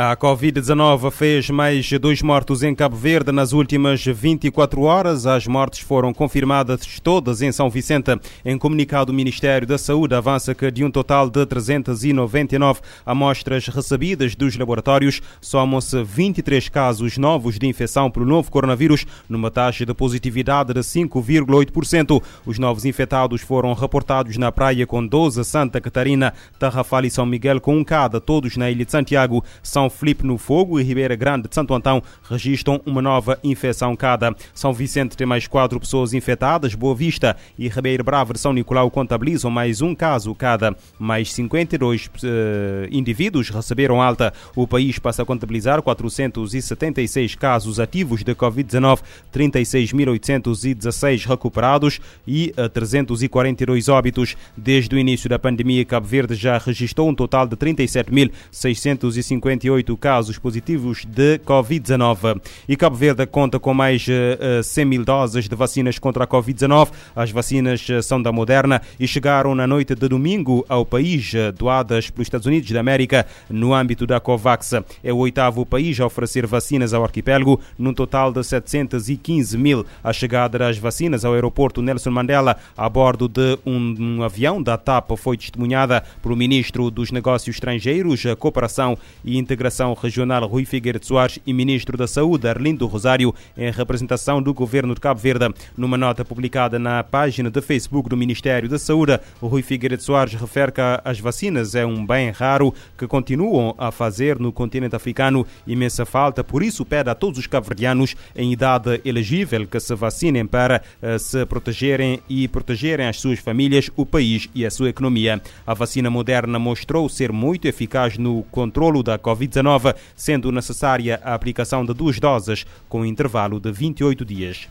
A Covid-19 fez mais dois mortos em Cabo Verde nas últimas 24 horas. As mortes foram confirmadas todas em São Vicente. Em comunicado, o Ministério da Saúde avança que de um total de 399 amostras recebidas dos laboratórios, somam-se 23 casos novos de infecção pelo novo coronavírus, numa taxa de positividade de 5,8%. Os novos infectados foram reportados na Praia com 12, Santa Catarina, Tarrafal e São Miguel com um cada, todos na Ilha de Santiago. São Felipe no Fogo e Ribeira Grande de Santo Antão registram uma nova infecção cada. São Vicente tem mais quatro pessoas infectadas, Boa Vista e Ribeira Brava de São Nicolau contabilizam mais um caso cada. Mais 52 uh, eh, indivíduos receberam alta. O país passa a contabilizar 476 casos ativos de Covid-19, 36.816 recuperados e uh, eh, 342 óbitos. Desde o início da pandemia, Cabo Verde já registrou um total de 37.658 108 casos positivos de Covid-19. E Cabo Verde conta com mais uh, eh, 100 eh, mil doses de vacinas contra a Covid-19. As vacinas eh, são da Moderna e chegaram na noite de domingo ao país, doadas pelos Estados Unidos da América no âmbito da COVAX. É o oitavo país a oferecer vacinas ao arquipélago, num total de 715 mil. A chegada das vacinas ao aeroporto Nelson Mandela a bordo de um, um avião da TAP foi testemunhada pelo ministro dos Negócios Estrangeiros, Cooperação e Integração Integração Regional Rui Figueiredo Soares e Ministro da Saúde Arlindo Rosário, em representação do Governo de Cabo Verde. Numa nota publicada na página de Facebook do Ministério da Saúde, Rui Figueiredo Soares refere que as vacinas é um bem raro que continuam a fazer no continente africano imensa falta, por isso pede a todos os cabo-verdianos em idade elegível que se vacinem para uh, se protegerem e protegerem as suas famílias, o país e a sua economia. A vacina moderna mostrou ser muito eficaz no controlo da Covid-19 sendo necessária a aplicação de duas doses com intervalo de 28 dias.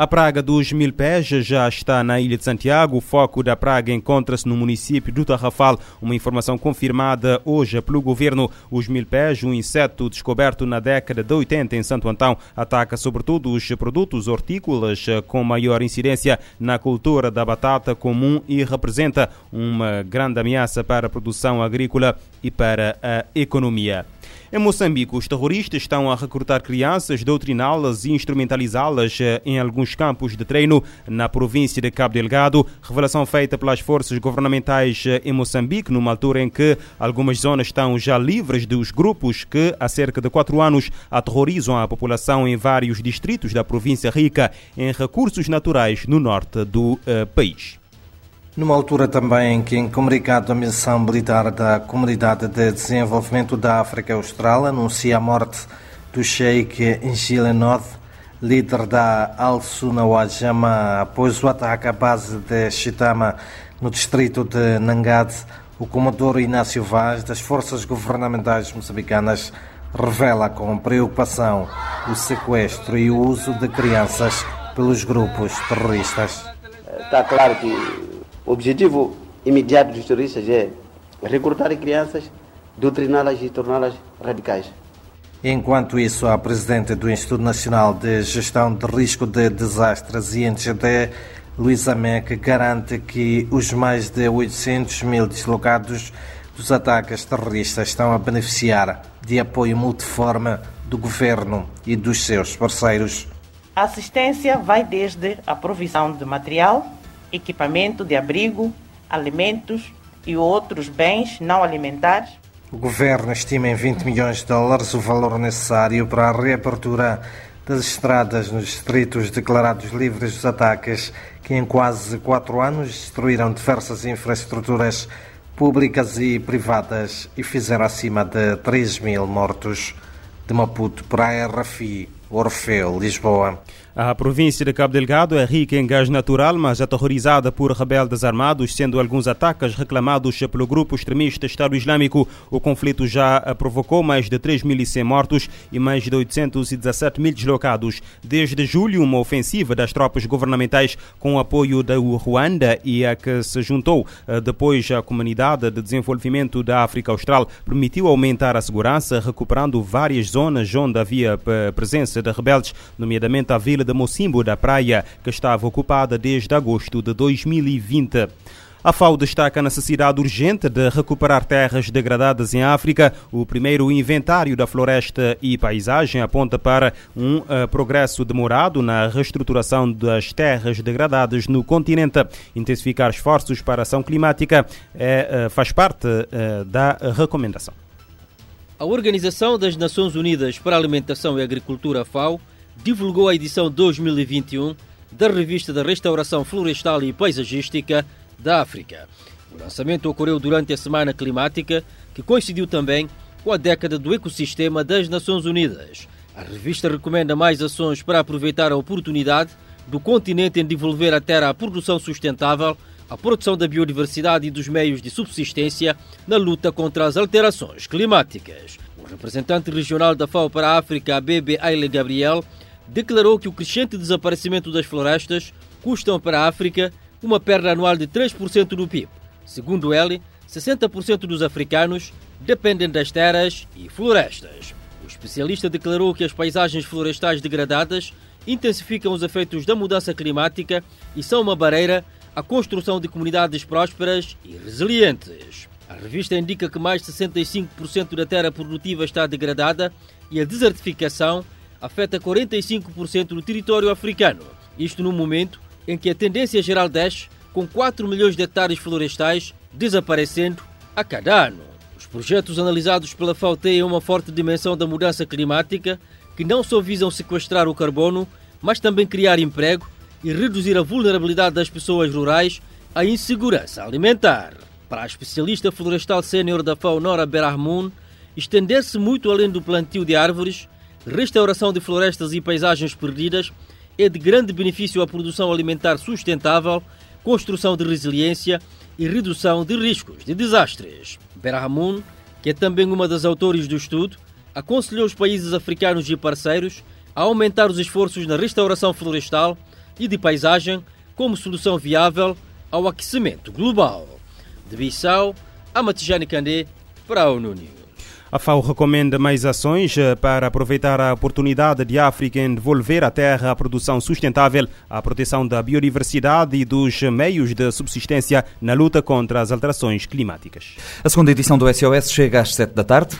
A praga dos mil pés já está na Ilha de Santiago. O foco da praga encontra-se no município do Tarrafal. Uma informação confirmada hoje pelo governo. Os mil pés, um inseto descoberto na década de 80 em Santo Antão, ataca sobretudo os produtos hortícolas com maior incidência na cultura da batata comum e representa uma grande ameaça para a produção agrícola e para a economia. Em Moçambique, os terroristas estão a recrutar crianças, doutriná-las e instrumentalizá-las eh, em alguns campos de treino na província de Cabo Delgado. Revelação feita pelas forças governamentais eh, em Moçambique, numa altura em que algumas zonas estão já livres dos grupos que há cerca de quatro anos aterrorizam a população em vários distritos da província rica em recursos naturais no norte do uh, país. Numa altura também em que, em comunicado da missão militar da Comunidade de Desenvolvimento da África Austral, anuncia a morte do Sheikh Ngilenod, líder da Al-Sunna Wajama, após o ataque à base de Chitama, no distrito de Nangad, o comandor Inácio Vaz, das forças governamentais moçambicanas, revela com preocupação o sequestro e o uso de crianças pelos grupos terroristas. Está claro que o objetivo imediato dos terroristas é recrutar crianças, doutriná-las e torná-las radicais. Enquanto isso, a presidente do Instituto Nacional de Gestão de Risco de Desastres, INGD, Luísa Meck, garante que os mais de 800 mil deslocados dos ataques terroristas estão a beneficiar de apoio multiforme do governo e dos seus parceiros. A assistência vai desde a provisão de material, equipamento de abrigo, alimentos e outros bens não alimentares. O governo estima em 20 milhões de dólares o valor necessário para a reabertura das estradas nos distritos declarados livres dos ataques, que em quase quatro anos destruíram diversas infraestruturas públicas e privadas e fizeram acima de 3 mil mortos. De Maputo para a RFI, Orfeu, Lisboa. A província de Cabo Delgado é rica em gás natural, mas aterrorizada por rebeldes armados, sendo alguns ataques reclamados pelo grupo extremista Estado Islâmico. O conflito já provocou mais de 3.100 mortos e mais de 817 mil deslocados. Desde julho, uma ofensiva das tropas governamentais com apoio da Ruanda e a que se juntou eh, depois à Comunidade de Desenvolvimento da África Austral permitiu aumentar a segurança, recuperando várias zonas onde havia eh, presença de rebeldes, nomeadamente a vila de Mocimbo da Praia, que estava ocupada desde agosto de 2020. A FAO destaca a necessidade urgente de recuperar terras degradadas em África. O primeiro inventário da floresta e paisagem aponta para um uh, progresso demorado na reestruturação das terras degradadas no continente. Intensificar esforços para a ação climática é, uh, faz parte uh, da recomendação. A Organização das Nações Unidas para a Alimentação e Agricultura, FAO, divulgou a edição 2021 da Revista da Restauração Florestal e Paisagística da África. O lançamento ocorreu durante a Semana Climática, que coincidiu também com a década do ecossistema das Nações Unidas. A revista recomenda mais ações para aproveitar a oportunidade do continente em devolver a terra à produção sustentável, à produção da biodiversidade e dos meios de subsistência na luta contra as alterações climáticas. O representante regional da FAO para a África, a BB Aile Gabriel, declarou que o crescente desaparecimento das florestas custam para a África uma perda anual de 3% do PIB. Segundo ele, 60% dos africanos dependem das terras e florestas. O especialista declarou que as paisagens florestais degradadas intensificam os efeitos da mudança climática e são uma barreira à construção de comunidades prósperas e resilientes. A revista indica que mais de 65% da terra produtiva está degradada e a desertificação afeta 45% do território africano. Isto no momento em que a tendência geral desce, com 4 milhões de hectares florestais desaparecendo a cada ano. Os projetos analisados pela FAO têm uma forte dimensão da mudança climática, que não só visam sequestrar o carbono, mas também criar emprego e reduzir a vulnerabilidade das pessoas rurais à insegurança alimentar. Para a especialista florestal sênior da FAO Nora Berahmoun, estender-se muito além do plantio de árvores, restauração de florestas e paisagens perdidas é de grande benefício à produção alimentar sustentável, construção de resiliência e redução de riscos de desastres. Berhamoun, que é também uma das autores do estudo, aconselhou os países africanos e parceiros a aumentar os esforços na restauração florestal e de paisagem como solução viável ao aquecimento global. De Bissau, Amatijane Kandé, para a ONU News. A FAO recomenda mais ações eh, para aproveitar a oportunidade de África em devolver à terra a produção sustentável, a proteção da biodiversidade e dos meios de subsistência na luta contra as alterações climáticas. A segunda edição do SOS chega às 7 da tarde.